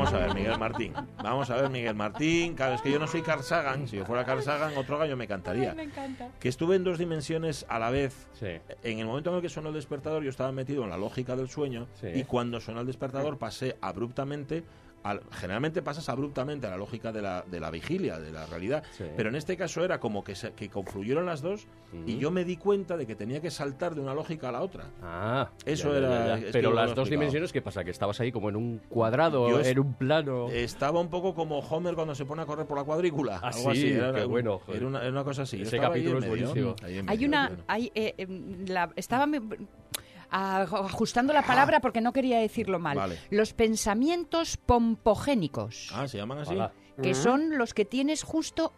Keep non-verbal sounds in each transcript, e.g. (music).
vamos a ver, Miguel Martín. Vamos a ver, Miguel Martín. Claro, es que yo no soy Carl Sagan. Si yo fuera Carl Sagan, otro gallo me cantaría. Me encanta. Que estuve en dos dimensiones a la vez. Sí. En el momento en el que sonó el despertador, yo estaba metido en la lógica del sueño. Sí. Y cuando sonó el despertador, pasé abruptamente. Al, generalmente pasas abruptamente a la lógica de la, de la vigilia, de la realidad. Sí. Pero en este caso era como que, se, que confluyeron las dos y yo me di cuenta de que tenía que saltar de una lógica a la otra. Ah, Eso ya, era- ya. es que Pero las dos dimensiones, ¿qué pasa? Que estabas ahí como en un cuadrado, Yo en un plano. Estaba un poco como Homer cuando se pone a correr por la cuadrícula. Ah, algo sí, así. Era, qué bueno, joder. Era una, era una cosa así. Ese capítulo es medio, buenísimo. Hay una. bueno. Hay, eh, em, la- estaba me- ajustando la palabra porque no quería decirlo mal. Vale. Los pensamientos pompogénicos, Ah, ¿se llaman así? Hola. que son los que tienes justo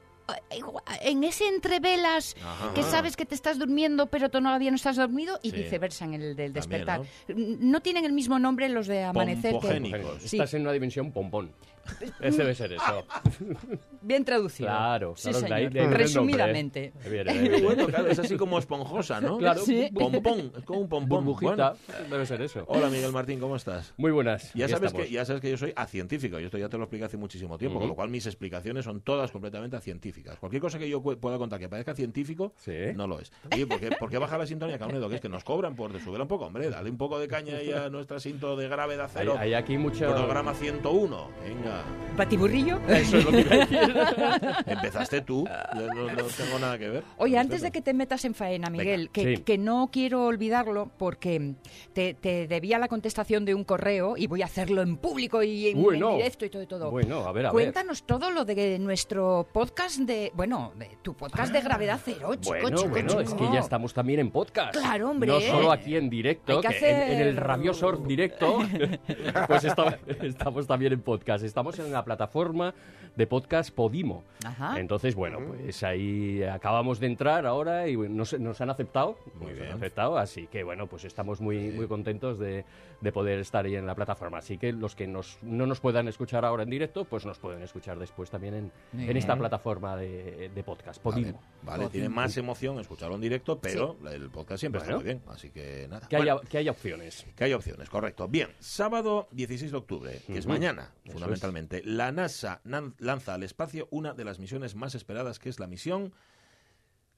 eh, en ese entrevelas Ajá. que sabes que te estás durmiendo pero todavía no estás dormido y Sí. viceversa en el del También, despertar. No tienen el mismo nombre los de amanecer que... Pompogénicos. Sí. Estás en una dimensión pompón. (laughs) Ese debe ser eso. (laughs) Bien traducido. Claro, Sí, claro, señor. de ahí Resumidamente. Ahí viene, ahí Qué viene. bueno, claro, es así como esponjosa, ¿no? Claro, Sí. Pompón, es como un pompón. burbujita, Bueno. debe ser eso. Hola, Miguel Martín, ¿cómo estás? Muy buenas. Ya sabes, estamos. que, ya sabes que yo soy acientífico, y esto ya te lo expliqué hace muchísimo tiempo, Ujú. con lo cual mis explicaciones son todas completamente científicas. Cualquier cosa que yo pueda contar que parezca científico, Sí. no lo es. Oye, ¿por qué, por qué baja la sintonía, Caunedo? Que es que nos cobran por subirla un poco, hombre, dale un poco de caña ahí a nuestra cinto de gravedad Hay, cero. hay aquí mucho... Programa 101, venga. ¿Batiburrillo? (laughs) Eso es lo que iba a decir. (laughs) Empezaste tú, yo no, no tengo nada que ver. Oye, antes de que te metas en faena, Miguel, Venga, que, sí. que no quiero olvidarlo porque te, te debía la contestación de un correo y voy a hacerlo en público y en, Uy, en no. directo y todo y todo. Bueno, a ver, a ver. Cuéntanos todo lo de nuestro podcast de, bueno, de tu podcast de gravedad cero, chico, Bueno, chico, bueno, es que ya estamos también en podcast. Claro, hombre. No solo aquí en directo, que que en- en, hacer- el Radio Surf directo, (laughs) pues esta- estamos también en podcast. Estamos en la plataforma de podcast Podimo. Ajá. Entonces, bueno, pues ahí acabamos de entrar ahora y bueno, nos, nos han aceptado. Muy nos bien. han aceptado, así que bueno, pues estamos muy, muy contentos de, de poder estar ahí en la plataforma. Así que los que nos, no nos puedan escuchar ahora en directo, pues nos pueden escuchar después también en, en esta plataforma de, de podcast, Vale, Podimo. vale, tiene más emoción escucharlo en directo, pero el podcast siempre Bueno. está muy bien, así que nada. Que, Bueno, haya, que haya opciones. Que hay opciones, correcto. Bien, sábado 16 de octubre, que es mañana, Eso fundamentalmente, la NASA lanza al espacio una de las misiones más esperadas, que es la misión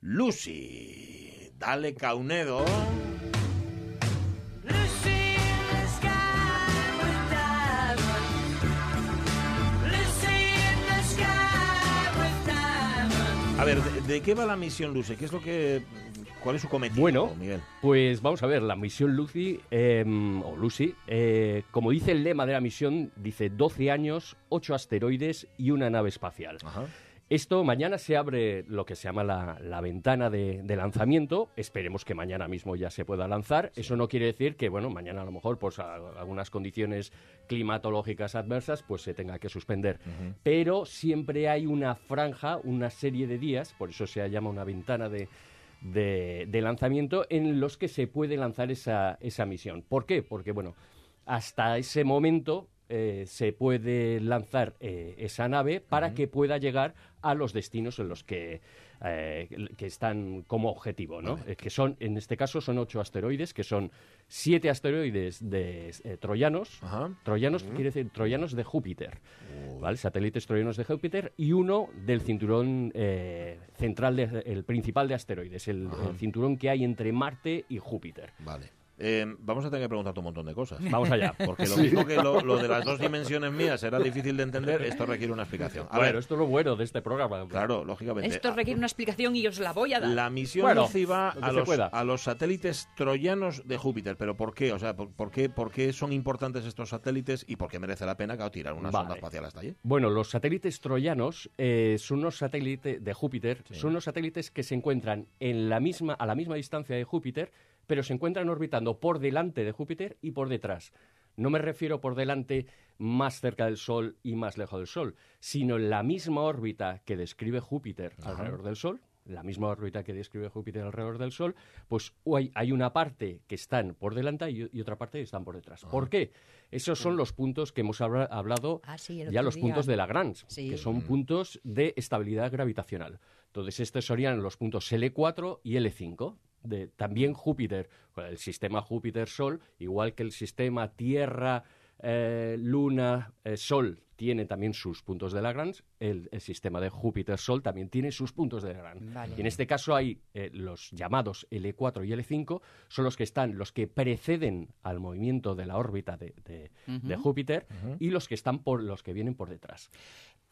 Lucy. Dale, Caunedo. A ver, ¿de, de qué va la misión Lucy? ¿Qué es lo que, cuál es su cometido, Bueno, Miguel? Pues vamos a ver, la misión Lucy, eh, o Lucy, eh, como dice el lema de la misión, dice 12 años, 8 asteroides y una nave espacial. Ajá. Esto mañana se abre lo que se llama la, la ventana de, de lanzamiento. Esperemos que mañana mismo ya se pueda lanzar. Eso no quiere decir que, bueno, mañana a lo mejor, pues a- algunas condiciones climatológicas adversas, pues se tenga que suspender. Pero siempre hay una franja, una serie de días, por eso se llama una ventana de, de, de lanzamiento, en los que se puede lanzar esa, esa misión. ¿Por qué? Porque, bueno, hasta ese momento eh, se puede lanzar eh, esa nave para que pueda llegar a los destinos en los que, eh, que están como objetivo, ¿no? Que son, en este caso, son ocho asteroides, que son siete asteroides de eh, troyanos. Ajá. Troyanos quiere decir troyanos de Júpiter, ¿vale? Satélites troyanos de Júpiter y uno del cinturón eh, central, de- el principal de asteroides, el, el cinturón que hay entre Marte y Júpiter. Vale. Eh, vamos a tener que preguntarte un montón de cosas. (laughs) Vamos allá. Porque lo mismo que lo, lo de las dos dimensiones mías era difícil de entender, esto requiere una explicación. A bueno, ver, esto es lo bueno de este programa. claro, lógicamente. Esto requiere una explicación y os la voy a dar. La misión Bueno, Lucy va lo que a los, pueda. a los satélites troyanos de Júpiter. ¿Pero por qué? O sea, ¿por, por qué, por qué son importantes estos satélites y por qué merece la pena claro, tirar una Vale. sonda espacial hasta allí? Bueno, los satélites troyanos eh, son unos satélites de Júpiter, son unos satélites que se encuentran en la misma, a la misma distancia de Júpiter, pero se encuentran orbitando por delante de Júpiter y por detrás. No me refiero por delante más cerca del Sol y más lejos del Sol, sino en la misma órbita que describe Júpiter alrededor del Sol, la misma órbita que describe Júpiter alrededor del Sol, pues hay, hay una parte que están por delante y, y otra parte que están por detrás. ¿Por qué? Esos son los puntos que hemos habla- hablado Ah, sí, ya los día. puntos de Lagrange, Sí. que son puntos de estabilidad gravitacional. Entonces, estos serían los puntos L4 y L5. De, también Júpiter, el sistema Júpiter-Sol, igual que el sistema Tierra, eh, Luna, eh, Sol tiene también sus puntos de Lagrange, el, el sistema de Júpiter-Sol también tiene sus puntos de Lagrange. Vale. Y en este caso hay eh, los llamados L4 y L5, son los que están, los que preceden al movimiento de la órbita de, de- de Júpiter y los que están por los que vienen por detrás.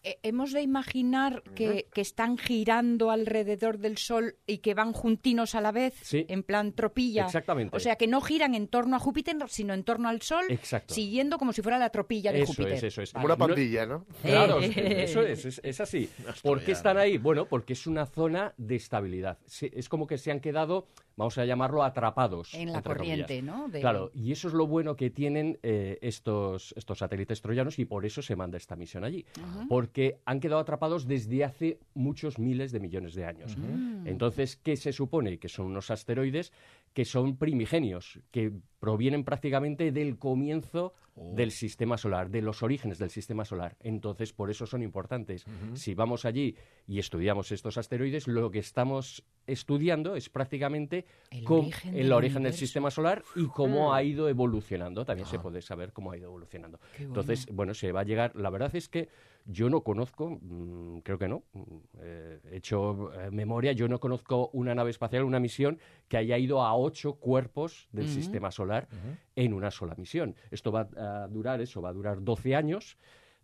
Eh, hemos de imaginar que, que están girando alrededor del Sol y que van juntinos a la vez, Sí. en plan tropilla. Exactamente. O sea, que no giran en torno a Júpiter, sino en torno al Sol, Exacto. siguiendo como si fuera la tropilla de Eso Júpiter. es, eso es. Como una pandilla, ¿no? Claro, Eh. es- eso es, es, es así. (laughs) ¿Por qué están ahí? Bueno, porque es una zona de estabilidad. Es como que se han quedado, vamos a llamarlo, atrapados. En la corriente, comillas. ¿no? De- Claro, y eso es lo bueno que tienen eh, estos, estos satélites troyanos y por eso se manda esta misión allí. Porque han quedado atrapados desde hace muchos miles de millones de años. Entonces, ¿qué se supone? Que son unos asteroides que son primigenios, que provienen prácticamente del comienzo del sistema solar, de los orígenes del sistema solar. Entonces, por eso son importantes. Si vamos allí y estudiamos estos asteroides, lo que estamos estudiando es prácticamente El origen el del origen del sistema solar y cómo ha ido evolucionando. También se puede saber cómo ha ido evolucionando. Entonces, bueno, se va a llegar. La verdad es que yo no conozco, mm, creo que no, mm, eh, he hecho eh, memoria, yo no conozco una nave espacial, una misión que haya ido a ocho cuerpos del sistema solar en una sola misión. Esto va a durar, eso va a durar 12 años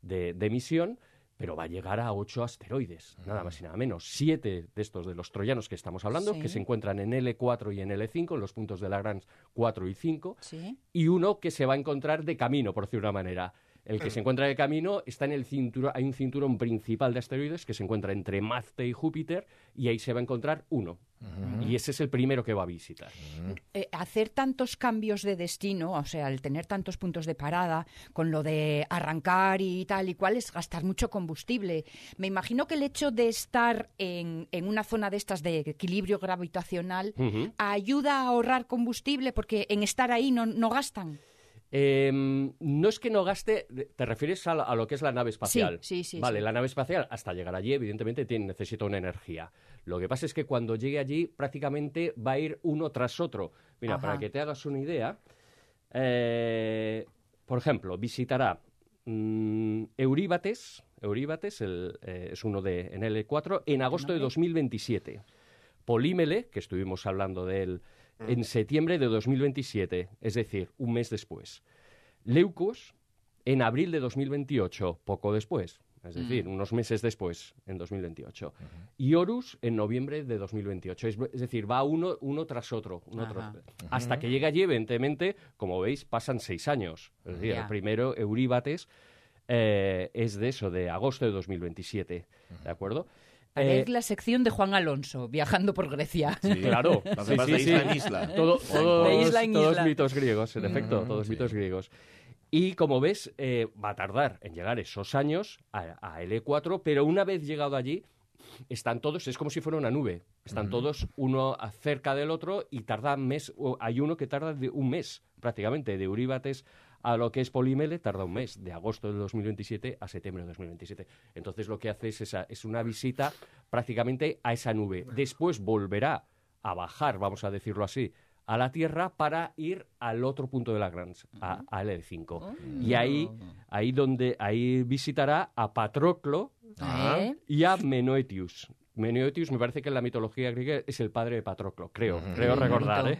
de, de misión. Pero va a llegar a ocho asteroides, nada más y nada menos. Siete de estos de los troyanos que estamos hablando, Sí. que se encuentran en L4 y en L5, en los puntos de Lagrange 4 y 5 Sí. y uno que se va a encontrar de camino, por decir una manera. El que se encuentra de camino está en el cinturón, hay un cinturón principal de asteroides que se encuentra entre Marte y Júpiter y ahí se va a encontrar uno. Y ese es el primero que va a visitar. Eh, hacer tantos cambios de destino, o sea, el tener tantos puntos de parada, con lo de arrancar y tal y cual, es gastar mucho combustible. Me imagino que el hecho de estar en, en una zona de estas de equilibrio gravitacional ayuda a ahorrar combustible porque en estar ahí no, no gastan. Em, no es que no gaste, te refieres a, lo que es la nave espacial. sí, sí, Vale, sí. la nave espacial, hasta llegar allí, evidentemente, tiene, necesita una energía. Lo que pasa es que cuando llegue allí, prácticamente va a ir uno tras otro. Mira, Ajá. para que te hagas una idea, eh, por ejemplo, visitará mm, Euríbates, Euríbates el, eh, es uno de en L4, en agosto de nombre? 2027. Polímele, que estuvimos hablando de él, en septiembre de 2027, es decir, un mes después. Leucos, en abril de 2028, poco después, es decir, unos meses después, en 2028. Y Horus, en noviembre de 2028. Es, es decir, va uno, uno tras otro, uno Ajá. tras- hasta que llegue allí, evidentemente, como veis, pasan seis años. Es decir, el primero, Euríbates, eh, es de eso, de agosto de 2027, ¿de acuerdo? Eh, es la sección de Juan Alonso, viajando por Grecia. Sí, Claro, sí, sí, de isla sí. en isla. Todo- todos, De isla en todos isla. mitos griegos, en efecto, Mm, todos sí. mitos griegos. Y como ves, eh, va a tardar en llegar esos años a, a L4, pero una vez llegado allí, están todos, es como si fuera una nube, están todos uno cerca del otro y tarda un mes, o hay uno que tarda de un mes prácticamente, de Euríbates a lo que es Polímele tarda un mes, de agosto del 2027 a septiembre del 2027. Entonces lo que hace es, esa, es una visita prácticamente a esa nube. Después volverá a bajar, vamos a decirlo así, a la Tierra para ir al otro punto de Lagrange, a, a L5. Y ahí, ahí donde ahí visitará a Patroclo ¿Eh? y a Menoetius. Menoetius me parece que en la mitología griega es el padre de Patroclo, creo, creo recordar. ¿eh?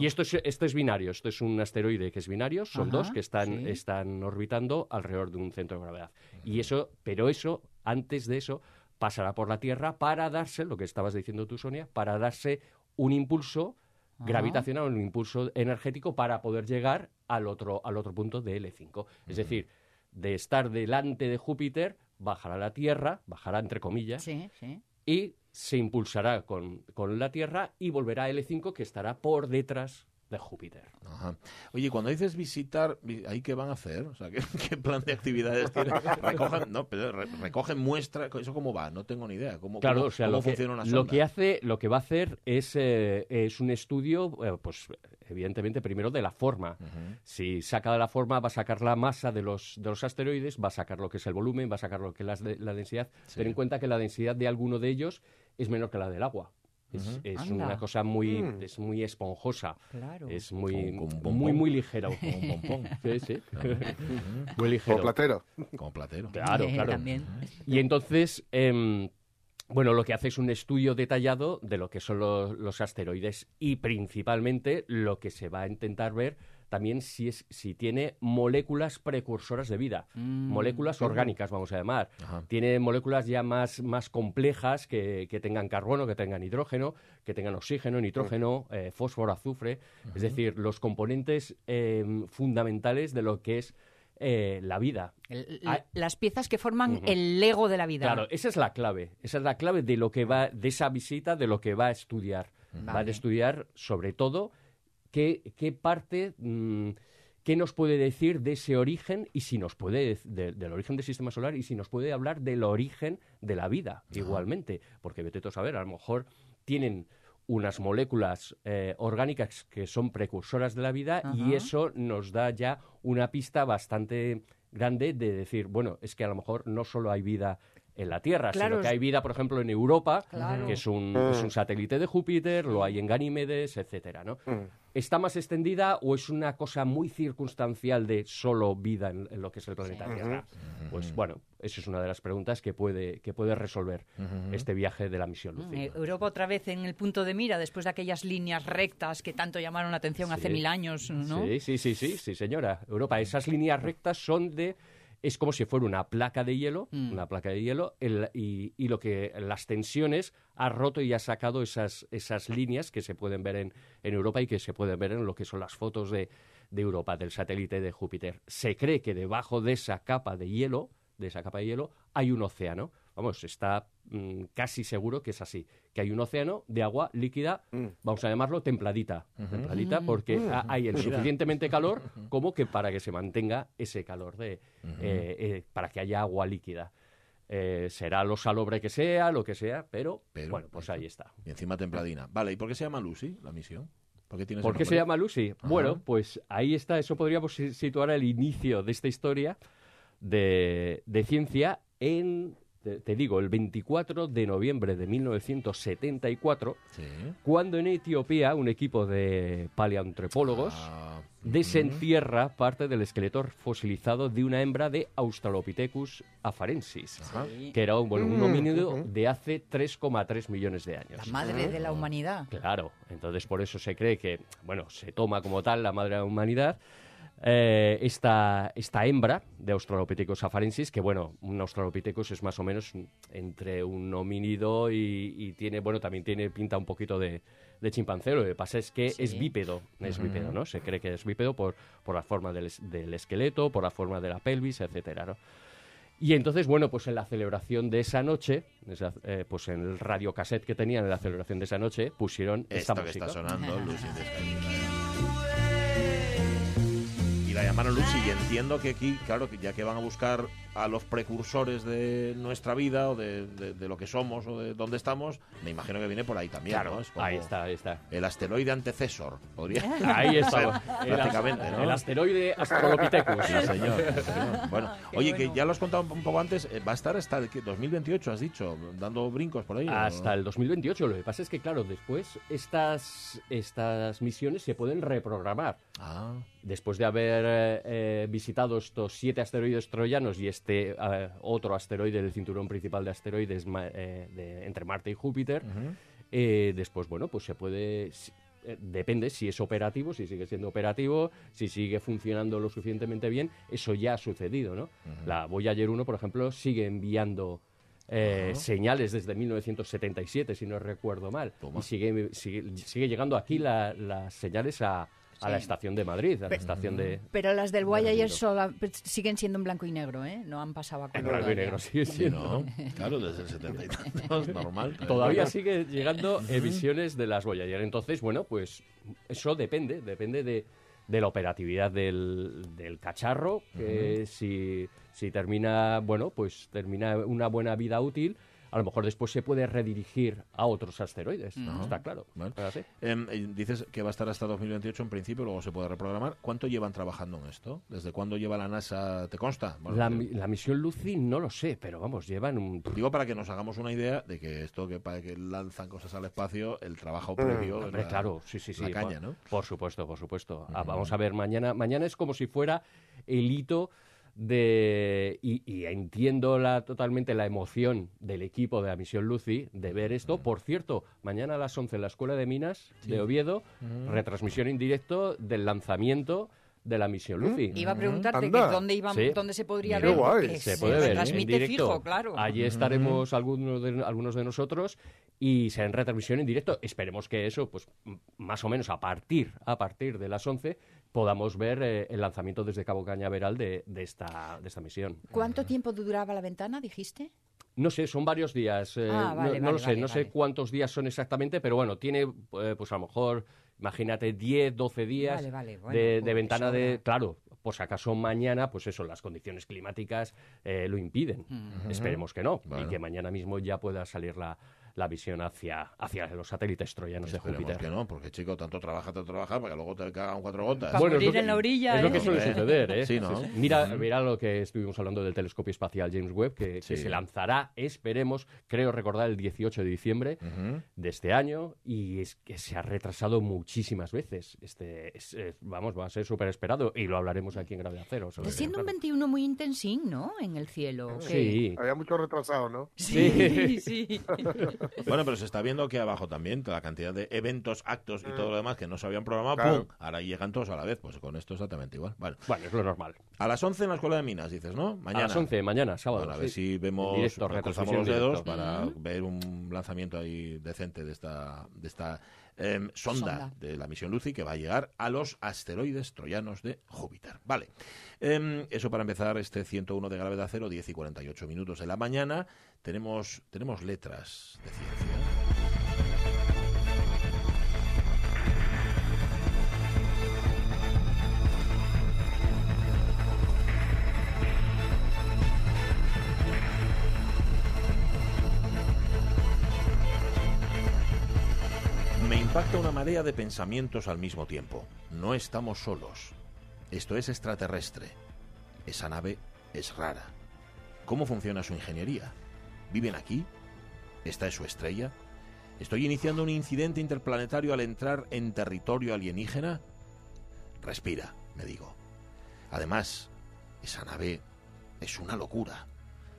Y esto es, esto es binario, esto es un asteroide que es binario, son dos que están, sí. están orbitando alrededor de un centro de gravedad. Y eso, pero eso, antes de eso, pasará por la Tierra para darse, lo que estabas diciendo tú, Sonia, para darse un impulso Ajá. gravitacional, un impulso energético para poder llegar al otro, al otro punto de L5. Es decir, de estar delante de Júpiter, bajará la Tierra, bajará entre comillas, Sí, sí. y se impulsará con, con la Tierra y volverá a L5 que estará por detrás de Júpiter. Ajá. Oye, cuando dices visitar, vi- ¿ahí qué van a hacer? O sea, ¿qué, (laughs) qué plan de actividades tienen? Recogen, no, pero re- recogen muestras, ¿eso cómo va? No tengo ni idea. ¿Cómo, Claro, cómo- o sea, cómo lo que, funciona una lo sonda? que hace, lo que va a hacer es, eh, es un estudio, eh, pues evidentemente primero de la forma. Si saca de la forma, va a sacar la masa de los, de los asteroides, va a sacar lo que es el volumen, va a sacar lo que es la, la densidad. Sí. Ten en cuenta que la densidad de alguno de ellos es menor que la del agua. Es, una cosa muy, Mm. es muy esponjosa. Claro. Es muy, Como- como muy, (laughs) (laughs) muy ligero. Como un pompón. Sí, sí. muy Como ligero. platero. Como platero. Claro, claro. También. Y entonces, em, bueno, lo que hace es un estudio detallado de lo que son los, los asteroides y principalmente lo que se va a intentar ver también si, es, si tiene moléculas precursoras de vida, Mm. moléculas orgánicas, vamos a llamar. Ajá. Tiene moléculas ya más, más complejas que, que tengan carbono, que tengan hidrógeno, que tengan oxígeno, nitrógeno, eh, fósforo, azufre. Es decir, los componentes em, fundamentales de lo que es eh, la vida. El- Ah. Las piezas que forman el Lego de la vida. Claro, esa es la clave. Esa es la clave de lo que va, de esa visita, de lo que va a estudiar. Va a estudiar, sobre todo, qué, qué parte, mm, qué nos puede decir de ese origen y si nos puede, de- del origen del sistema solar y si nos puede hablar del origen de la vida, igualmente. Porque vete a saber, a lo mejor tienen unas moléculas eh, orgánicas que son precursoras de la vida y eso nos da ya una pista bastante grande de decir, bueno, es que a lo mejor no solo hay vida en la Tierra, Claro, sino que hay vida, por ejemplo, en Europa, Claro. que es un, es un satélite de Júpiter, lo hay en Ganímedes, etcétera, ¿no? ¿Está más extendida o es una cosa muy circunstancial de solo vida en, en lo que es el planeta Tierra? Pues bueno, esa es una de las preguntas que puede, que puede resolver este viaje de la misión Lucy. Eh, Europa otra vez en el punto de mira después de aquellas líneas rectas que tanto llamaron la atención hace mil años, ¿no? Sí, sí, sí, sí, sí, señora. Europa, esas líneas rectas son de... Es como si fuera una placa de hielo, Mm. una placa de hielo, el- y, y lo que las tensiones ha roto y ha sacado esas, esas líneas que se pueden ver en, en Europa y que se pueden ver en lo que son las fotos de, de Europa, del satélite de Júpiter. Se cree que debajo de esa capa de hielo, de esa capa de hielo, hay un océano. Vamos, está mm, casi seguro que es así, que hay un océano de agua líquida, vamos a llamarlo templadita, templadita porque ha- hay el suficientemente calor como que para que se mantenga ese calor de, eh, eh, para que haya agua líquida. Eh, será lo salobre que sea, lo que sea, pero, Pero, bueno, pues ahí está. Y encima templadina. Vale, ¿y por qué se llama Lucy la misión? ¿Por qué, tiene ese ¿Por qué se llama Lucy? Bueno, pues ahí está, eso podríamos si- situar el inicio de esta historia de, de ciencia en, te, te digo, el 24 de noviembre de 1974, Sí. cuando en Etiopía un equipo de paleoantropólogos Ah, desentierra parte del esqueleto fosilizado de una hembra de Australopithecus afarensis, que era un, bueno, un homínido de hace 3,3 millones de La años. madre de la humanidad. Claro, entonces por eso se cree que, bueno, se toma como tal la madre de la humanidad. Eh, esta, esta hembra de Australopithecus afarensis, que bueno, un Australopithecus es más o menos entre un homínido y, y tiene, bueno, también tiene pinta un poquito de, de chimpancé. Lo que pasa es que Sí. es bípedo, es bípedo, ¿no? Se cree que es bípedo por, por la forma del, es- del esqueleto, por la forma de la pelvis, etcétera, ¿no? Y entonces, bueno, pues en la celebración de esa noche, esa- eh, pues en el radiocassette que tenían en la celebración de esa noche, pusieron esta Esto que música. está sonando, Lucy la llamaron Lucy y entiendo que aquí, claro, ya que van a buscar a los precursores de nuestra vida o de, de- de lo que somos o de dónde estamos, me imagino que viene por ahí también, Claro, ¿no? Es como ahí está, ahí está. El asteroide antecesor, podría (laughs) Ahí está. (laughs) prácticamente, ¿no? El asteroide Australopithecus. Sí, señor. sí, señor. (laughs) Bueno, Qué oye, bueno. que ya lo has contado un poco antes, eh, va a estar hasta el que- 2028, has dicho, dando brincos por ahí. Hasta el 2028. Lo que pasa es que, claro, después estas, estas misiones se pueden reprogramar. Ah, Después de haber eh, eh, visitado estos siete asteroides troyanos y este eh, otro asteroide del cinturón principal de asteroides ma- eh, de- entre Marte y Júpiter, eh, después, bueno, pues se puede... si- eh, Depende si es operativo, si sigue siendo operativo, si sigue funcionando lo suficientemente bien, eso ya ha sucedido, ¿no? La Voyager 1, por ejemplo, sigue enviando eh, señales desde 1977, si no recuerdo mal, Toma. y sigue, sigue, sigue llegando aquí la- las señales a, a la estación de Madrid, a la estación de... Pero las del Voyager Reunido. sola- siguen siendo en blanco y negro, ¿eh? No han pasado a En color. blanco y todavía. negro, sigue sí, siendo. ¿no? Claro, desde el 70 y tantos, normal. (laughs) Todavía sigue llegando emisiones de las Voyager. Entonces, bueno, pues eso depende, depende de, de la operatividad del, del cacharro, que si, si termina, bueno, pues termina una buena vida útil, a lo mejor después se puede redirigir a otros asteroides. Está claro. Vale. Así. Eh, dices que va a estar hasta 2028 en principio, luego se puede reprogramar. ¿Cuánto llevan trabajando en esto? ¿Desde cuándo lleva la NASA? ¿Te consta? Bueno, La, mi- la misión Lucy no lo sé, pero vamos, llevan un... Digo para que nos hagamos una idea de que esto que para que lanzan cosas al espacio, el trabajo previo. es Hombre, la- claro, sí, sí, sí. la caña, por, ¿no? por supuesto, por supuesto. Ah, vamos a ver mañana. Mañana es como si fuera el hito de y, y entiendo la, totalmente la emoción del equipo de la misión Lucy de ver esto. Por cierto, mañana a las 11 en la Escuela de Minas de Oviedo, retransmisión en directo del lanzamiento de la misión Lucy. Iba a preguntarte que dónde, iba, Sí. dónde se podría Mira, ver. Qué guay. Se puede ver ¿eh? en directo. fijo, claro. Allí estaremos algunos de, algunos de nosotros y será en retransmisión en directo. Esperemos que eso, pues más o menos a partir, a partir de las 11, podamos ver eh, el lanzamiento desde Cabo Cañaveral de, de esta, de esta misión. ¿Cuánto tiempo duraba la ventana, dijiste? No sé, son varios días. eh, Ah, vale, no, no vale, lo sé, vale, no sé cuántos días son exactamente, pero bueno, tiene eh, pues a lo mejor, imagínate, 10, 12 días Vale, vale, bueno, de, de pues, ventana de... Claro, pues acaso mañana, pues eso, las condiciones climáticas eh, lo impiden. Esperemos que no, Bueno. y que mañana mismo ya pueda salir la, la visión hacia, hacia los satélites troyanos de Júpiter. que no, porque chico, tanto trabaja, tanto trabaja, para que luego te cagan cuatro gotas. Pa- morir es lo que- en la orilla, Es lo ¿eh? que suele suceder, ¿eh? Sí, ¿no? Mira, mira lo que estuvimos hablando del telescopio espacial James Webb, que, que Sí. se lanzará, esperemos, creo recordar, el 18 de diciembre de este año y es que se ha retrasado muchísimas veces. Este, es- es- vamos, va a ser súper esperado y lo hablaremos aquí en Gravedad Cero. sobre Está siendo un claro. 21 muy intensín, ¿no? En el cielo. Sí. Había mucho retrasado, ¿no? Sí, sí. (laughs) (laughs) Bueno, pero se está viendo que abajo también la cantidad de eventos, actos y todo lo demás que no se habían programado, Claro. ¡pum! Ahora llegan todos a la vez. Pues con esto exactamente igual. Bueno, Bueno, es lo normal. a las 11 en la Escuela de Minas, dices, ¿no? Mañana. A las 11, mañana, sábado. Bueno, a ver sí. si vemos, directo, cruzamos los dedos directo. para ver un lanzamiento ahí decente de esta, de esta em, sonda, Sonda. de la misión Lucy que va a llegar a los asteroides troyanos de Júpiter. Vale. Em, eso para empezar este 101 de gravedad cero, 10 y 48 minutos de la mañana. Tenemos, tenemos letras de ciencia. Impacta una marea de pensamientos al mismo tiempo. No estamos solos. Esto es extraterrestre. Esa nave es rara. ¿Cómo funciona su ingeniería? ¿Viven aquí? ¿Esta es su estrella? ¿Estoy iniciando un incidente interplanetario al entrar en territorio alienígena? Respira, me digo. Además, esa nave es una locura.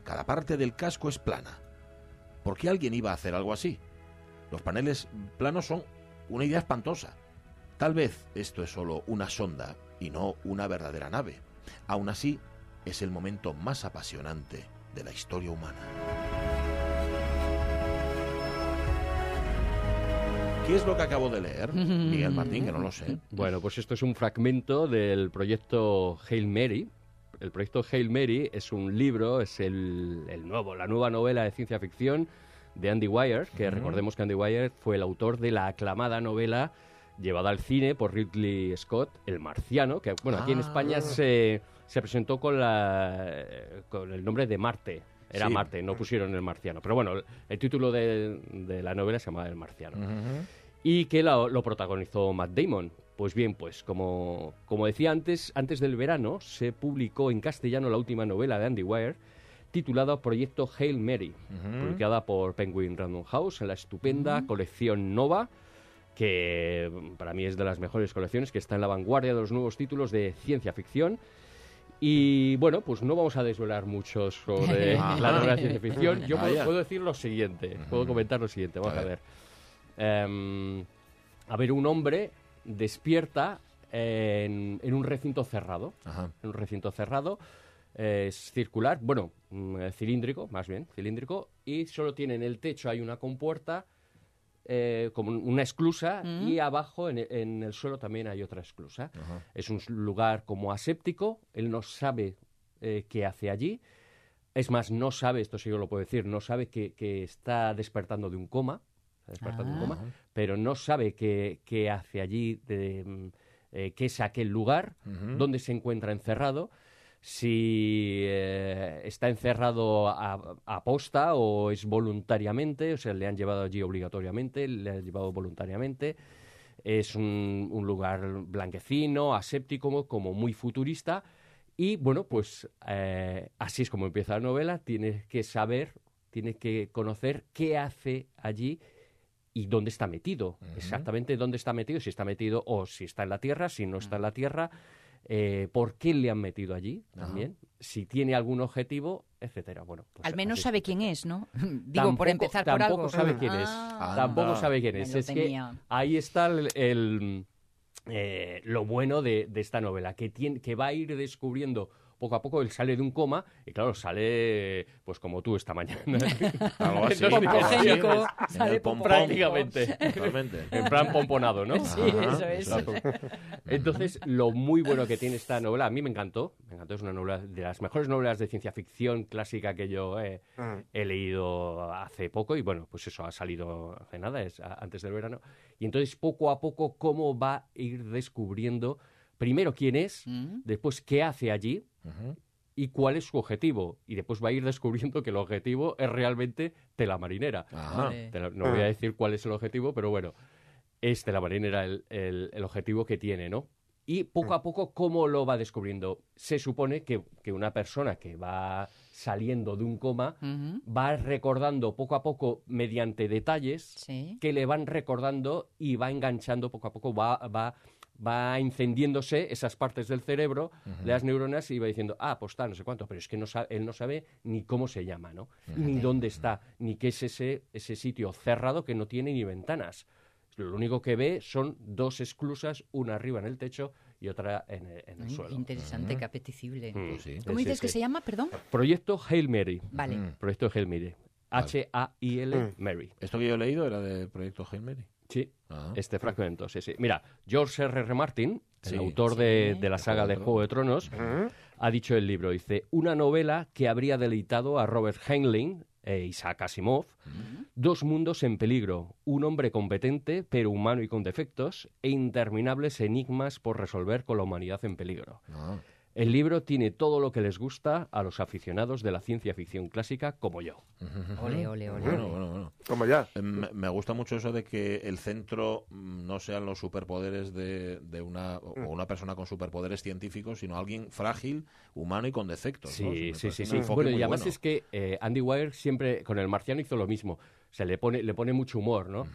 Cada parte del casco es plana. ¿Por qué alguien iba a hacer algo así? Los paneles planos son una idea espantosa. Tal vez esto es solo una sonda y no una verdadera nave. Aún así, es el momento más apasionante de la historia humana. ¿Qué es lo que acabo de leer? (laughs) Miguel Martín, que no lo sé. Bueno, pues esto es un fragmento del proyecto Hail Mary. El proyecto Hail Mary es un libro, es el, el nuevo, la nueva novela de ciencia ficción de Andy Weir, que recordemos que Andy Weir fue el autor de la aclamada novela llevada al cine por Ridley Scott, El Marciano, que bueno, aquí en Ah. España se, se presentó con, la, con el nombre de Marte. Era Sí. Marte, no pusieron el marciano. Pero bueno, el, título de, de la novela se llama El Marciano y que lo, lo protagonizó Matt Damon. Pues bien, pues como, como decía antes, antes del verano se publicó en castellano la última novela de Andy Weir, titulada Proyecto Hail Mary, publicada por Penguin Random House en la estupenda colección Nova, que mm, para mí es de las mejores colecciones, que está en la vanguardia de los nuevos títulos de ciencia ficción. Y bueno, pues no vamos a desvelar mucho sobre (laughs) la novela de ciencia ficción. Yo puedo, decir lo siguiente, puedo comentar lo siguiente, vamos A a ver. ver. Em, a ver, un hombre despierta en, en un recinto cerrado, Ajá. en un recinto cerrado, es circular, bueno, mm, eh, cilíndrico, más bien, cilíndrico, y solo tiene en el techo hay una compuerta, eh, como un- una esclusa, y abajo en, en el suelo también hay otra esclusa. Es un lugar como aséptico, él no sabe eh, qué hace allí, es más, no sabe, esto sí yo lo puedo decir, no sabe que, que está despertando de un coma, está despertando de un coma, pero no sabe qué, qué hace allí, de, mm, eh, qué es aquel lugar, dónde se encuentra encerrado. Si eh, está encerrado a, a posta o es voluntariamente, o sea, le han llevado allí obligatoriamente, le han llevado voluntariamente. Es un, un lugar blanquecino, aséptico, como muy futurista. Y bueno, pues eh, así es como empieza la novela. Tienes que saber, tienes que conocer qué hace allí y dónde está metido. Exactamente dónde está metido, si está metido o si está en la Tierra, si no está en la Tierra eh, por qué le han metido allí también, si tiene algún objetivo, etcétera. Bueno, pues Al menos así sabe quién es, ¿no? (laughs) Digo, Tampoco- por empezar por tampoco algo. sabe quién es. Ah, Tampoco Anda. sabe quién es. Es que ahí está el, el, eh, lo bueno de, de esta novela, que, tiene, que va a ir descubriendo poco a poco. Él sale de un coma y, claro, sale pues como tú esta mañana. (laughs) Algo así. El sale pompón. Prácticamente. Totalmente. En plan pomponado, ¿no? Sí, Ajá, eso es. Entonces, lo muy bueno que tiene esta novela, a mí me encantó, me encantó, es una novela de las mejores novelas de ciencia ficción clásica que yo eh, he leído hace poco y bueno, pues eso ha salido hace nada, es antes del verano. Y entonces, poco a poco, cómo va a ir descubriendo, primero quién es, Mm. después qué hace allí Y cuál es su objetivo. Y después va a ir descubriendo que el objetivo es realmente tela marinera. No voy a decir cuál es el objetivo, pero bueno, es de la marinera el, el- el objetivo que tiene, ¿no? Y poco a poco, ¿cómo lo va descubriendo? Se supone que, que una persona que va saliendo de un coma va recordando poco a poco mediante detalles Sí. que le van recordando y va enganchando poco a poco, va, va, va encendiéndose esas partes del cerebro, de las neuronas, y va diciendo, ah, pues está, no sé cuánto, pero es que no sabe, él no sabe ni cómo se llama, ¿no? Ni dónde está, ni qué es ese, ese sitio cerrado que no tiene ni ventanas. Lo único que ve son dos esclusas, una arriba en el techo y otra en el, en el Ay, suelo. interesante, qué apetecible. Mm. Pues sí. ¿Cómo dices sí, que sí. se llama, perdón? Proyecto Hail Mary. Vale. Mm. Proyecto Hail Mary. H-A-I-L Mary. Esto que yo he leído era del proyecto Hail Mary. Sí. Ah. Este fragmento, sí, sí. Mira, George R. R. Martin, el autor de, Sí. de la saga de Juego de Tronos, ha dicho el libro, dice, una novela que habría deleitado a Robert Heinlein e Isaac Asimov, dos mundos en peligro, un hombre competente pero humano y con defectos, e interminables enigmas por resolver con la humanidad en peligro. Ah. El libro tiene todo lo que les gusta a los aficionados de la ciencia ficción clásica como yo. Ole, ole, ole. Bueno, bueno, bueno. Como ya. Eh, Me, me gusta mucho eso de que el centro mm, no sean los superpoderes de, de una o Mm. una persona con superpoderes científicos, sino alguien frágil, humano y con defectos. ¿no? Sí, sí, sí, sí. Bueno, y además bueno. es que eh, Andy Weir siempre con el marciano hizo lo mismo. Se le pone, le pone mucho humor, ¿no?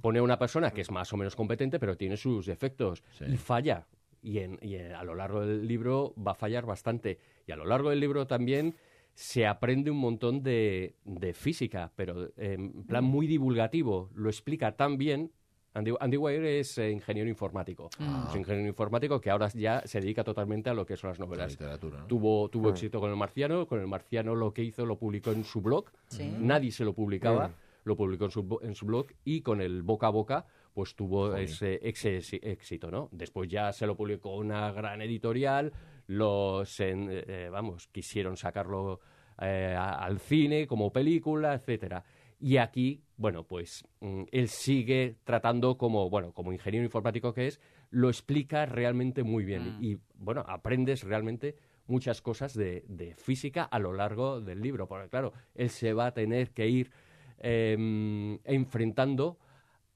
Pone a una persona que es más o menos competente, pero tiene sus defectos Sí. y falla. Y, en- y en- a lo largo del libro va a fallar bastante. Y a lo largo del libro también se aprende un montón de, de física, pero eh, en plan muy divulgativo. Lo explica tan bien. Andy, Andy Weir es eh, ingeniero informático. Ah. Es ingeniero informático que ahora ya se dedica totalmente a lo que son las La novelas. literatura, ¿no? Tuvo, tuvo éxito con el marciano. Con el marciano lo que hizo lo publicó en su blog. Sí. Nadie se lo publicaba. Lo publicó en su, en su blog y con el boca a boca pues tuvo Joder. ese, éxito, ¿no? Después ya se lo publicó una gran editorial, los, en- eh, vamos, quisieron sacarlo eh, a- al cine como película, etcétera. Y aquí, bueno, pues mm, él sigue tratando como, bueno, como ingeniero informático que es, lo explica realmente muy bien. Mm. Y, bueno, aprendes realmente muchas cosas de, de física a lo largo del libro. Porque, claro, él se va a tener que ir em, enfrentando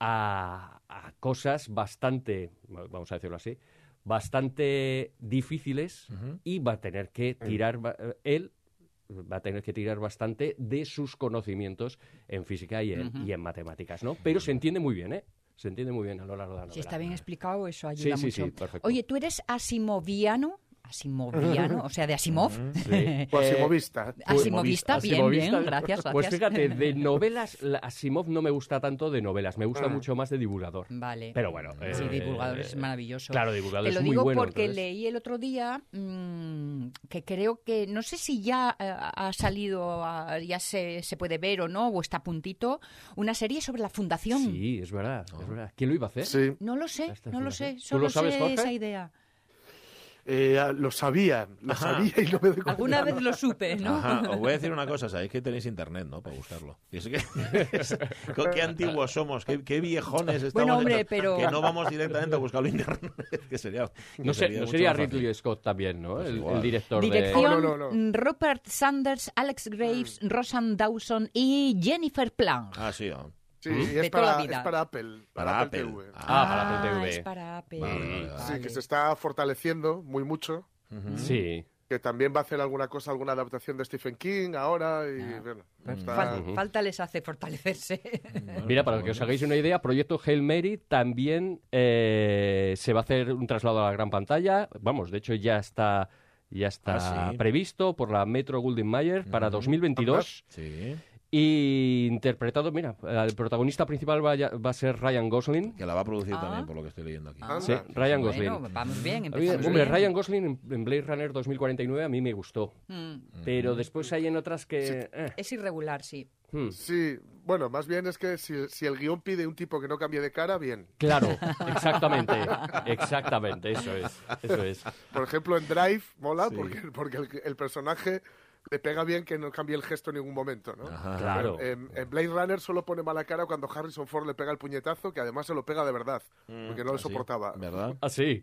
a, a cosas bastante, vamos a decirlo así, bastante difíciles y va a tener que tirar, ba- eh, él va a tener que tirar bastante de sus conocimientos en física y en, y en matemáticas, ¿no? Pero se entiende muy bien, ¿eh? Se entiende muy bien a lo largo de la novela. Si está bien explicado, eso Sí, ayuda sí, mucho. sí, perfecto. Oye, ¿tú eres asimoviano? Asimoviano, o sea, de Asimov. (laughs) Sí. O Eh, asimovista. Asimovista, bien, Asimovista. bien, gracias, gracias. Pues fíjate, de (laughs) novelas, la- Asimov no me gusta tanto de novelas, me gusta Ah. mucho más de divulgador. Vale. Pero bueno. Sí, eh, divulgador es maravilloso. Claro, divulgador Te lo es muy digo bueno. porque entonces- leí el otro día mm, que creo que, no sé si ya eh, ha salido, a- ya se, se puede ver o no, o está a puntito, una serie sobre la fundación. Sí, es verdad, es verdad. ¿Quién lo iba a hacer? Sí. No lo sé, no lo sé, ¿Tú solo lo sabes, sé Jorge? esa idea. Eh, lo sabía, lo Ajá. sabía y no me doy cuenta. Alguna vez lo supe, ¿no? Ajá, os voy a decir una cosa, sabéis que tenéis internet, ¿no? Para buscarlo. Y es que, (laughs) qué antiguos somos, qué, qué viejones estamos. Bueno, hombre, hechos, pero- Que no vamos directamente a buscarlo en internet, (laughs) que sería... que No, sé, no mucho sería. Ridley Scott también, ¿no? Pues el, director de... Dirección, No, no, no, no. mm, Rupert Sanders, Alex Graves, Rosan Dawson y Jennifer Plank. Ah, sí, ah. Sí, ¿Mm? y es para, vida. es para Apple. Para Apple. TV. Ah, para Apple TV. es para Apple. Vale, vale, vale. Sí, que se está fortaleciendo muy mucho. Ujú. Sí. Que también va a hacer alguna cosa, alguna adaptación de Stephen King ahora. Y, Ah. bueno, está- fal-. Falta les hace fortalecerse. (laughs) Mira, para que os hagáis una idea, Proyecto Hail Mary también eh, se va a hacer un traslado a la gran pantalla. Vamos, de hecho ya está ya está Ah, sí. previsto por la Metro Goldwyn Mayer para 2022 Sí, y interpretado, mira, el protagonista principal va, a- va a ser Ryan Gosling. que la va a producir Ah. también, por lo que estoy leyendo aquí. Ah. Sí. Ryan Gosling. Bueno, vamos bien, empezamos hombre, bien. Ryan Gosling en- Blade Runner 2049 a mí me gustó, Mm, pero después hay en otras que... eh, Es irregular, sí. hmm. Sí, bueno, más bien es que si, si el guion pide un tipo que no cambie de cara, bien. Claro, (laughs) exactamente, exactamente, eso es, eso es. Por ejemplo, en Drive mola Sí. porque, porque el, el personaje le pega bien que no cambie el gesto en ningún momento, ¿no? Ajá. Claro. En, en Blade Runner solo pone mala cara cuando Harrison Ford le pega el puñetazo, que además se lo pega de verdad, porque no lo Ah, sí, soportaba. ¿Verdad? Ah, sí.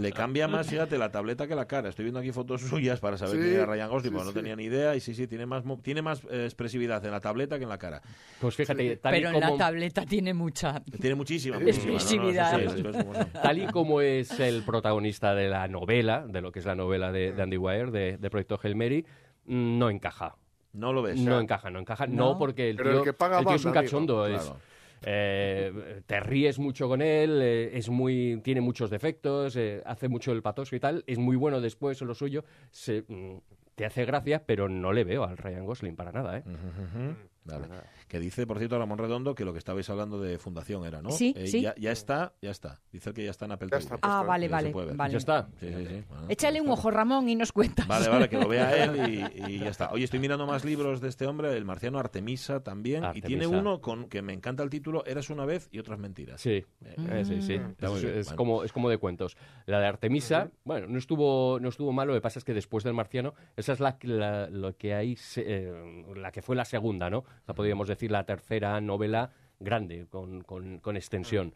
Le cambia más, fíjate, la tableta que la cara. Estoy viendo aquí fotos suyas para saber Sí, quién era Ryan Gosling, sí, porque no sí. tenía ni idea. Y sí, sí, tiene más, mo- tiene más eh, expresividad en la tableta que en la cara. Pues fíjate, tal y Pero en como... la tableta tiene mucha... Tiene muchísima. Expresividad. No, no. Tal y como es el protagonista de la novela, de lo que es la novela de, de Andy Weir, de, de Proyecto Hail Mary, mm, no encaja. No lo ves. No encaja, no encaja. No, No. porque el tío, el que paga el tío es un amigo. cachondo. es- Claro. eh, te ríes mucho con él, eh, es muy, tiene muchos defectos, eh, hace mucho el patoso y tal, es muy bueno después en lo suyo, se, mm, te hace gracia, pero no le veo al Ryan Gosling para nada, ¿eh? Ujú. Vale. Que dice, por cierto, Ramón Redondo que lo que estabais hablando de Fundación era, ¿no? Sí, Eh, sí. Ya, ya está, ya está. Dice que ya está en Apple Ya TV. está. Ah, vale, vale, vale. Ya está. Sí, sí, sí. Bueno, Échale un ojo, Ramón, y nos cuentas. Vale, vale, que lo vea (laughs) él y, y ya está. Oye, estoy mirando más libros de este hombre, el marciano Artemisa también, y tiene uno con que me encanta el título, Eras una vez y otras mentiras. Sí, Eh, eh, sí, sí. Está muy Es, bien, es bueno. como, es como de cuentos. La de Artemisa, bueno, no estuvo, no estuvo mal, lo que pasa es que después del Marciano, esa es la, la- lo que hay, se- eh, la que fue la segunda, ¿no? Sea, podríamos decir la tercera novela grande, con, con- con extensión.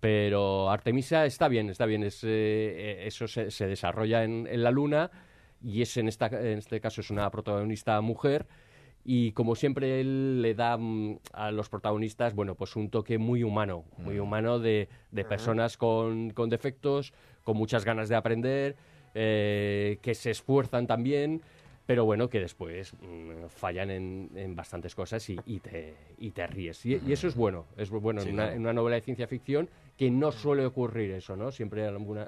Pero Artemisa está bien, está bien. Es, eh, eso se, se desarrolla en, en la luna y es en, esta, en este caso es una protagonista mujer y como siempre él le da mm, a los protagonistas, bueno, pues un toque muy humano, muy humano de, de personas con, con defectos, con muchas ganas de aprender, eh, que se esfuerzan también, pero bueno, que después mm, fallan en, en bastantes cosas y, y te, y te ríes. Y, y eso es bueno, es bueno Sí, en, una, claro. en una novela de ciencia ficción que no suele ocurrir eso, ¿no? Siempre alguna-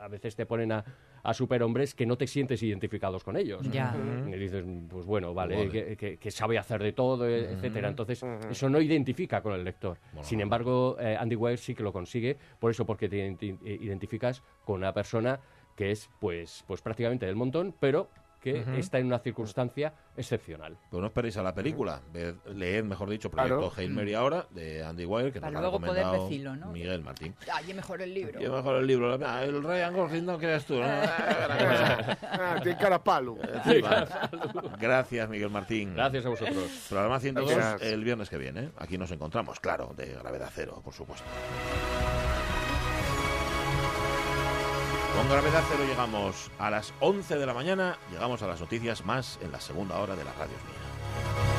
a, veces te ponen a, a superhombres que no te sientes identificados con ellos. Ya. Y dices, pues bueno, vale, Vale. Que, que- que sabe hacer de todo, e- etcétera. Entonces, eso no identifica con el lector. Bueno, Sin embargo, eh, Andy Weir sí que lo consigue, por eso porque te eh, identificas con una persona que es, pues, pues prácticamente del montón, pero que está en una circunstancia excepcional. Pues no esperéis a la película. Ved- leed, mejor dicho, Proyecto Claro. Hail Mary ahora, de Andy Weir, que Para nos ha luego poder recomendado decirlo, ¿no? Miguel Martín. Ay, es mejor el libro. Y mejor el libro. Ah, El Ryan Gosling no creas tú. Ah, tiene cara a palo. Gracias, Miguel Martín. Gracias a vosotros. Programa 102 Gracias. el viernes que viene. Aquí nos encontramos, claro, de gravedad cero, por supuesto. Con gravedad cero llegamos a las 11 de la mañana, llegamos a las noticias más en la segunda hora de la radio mía.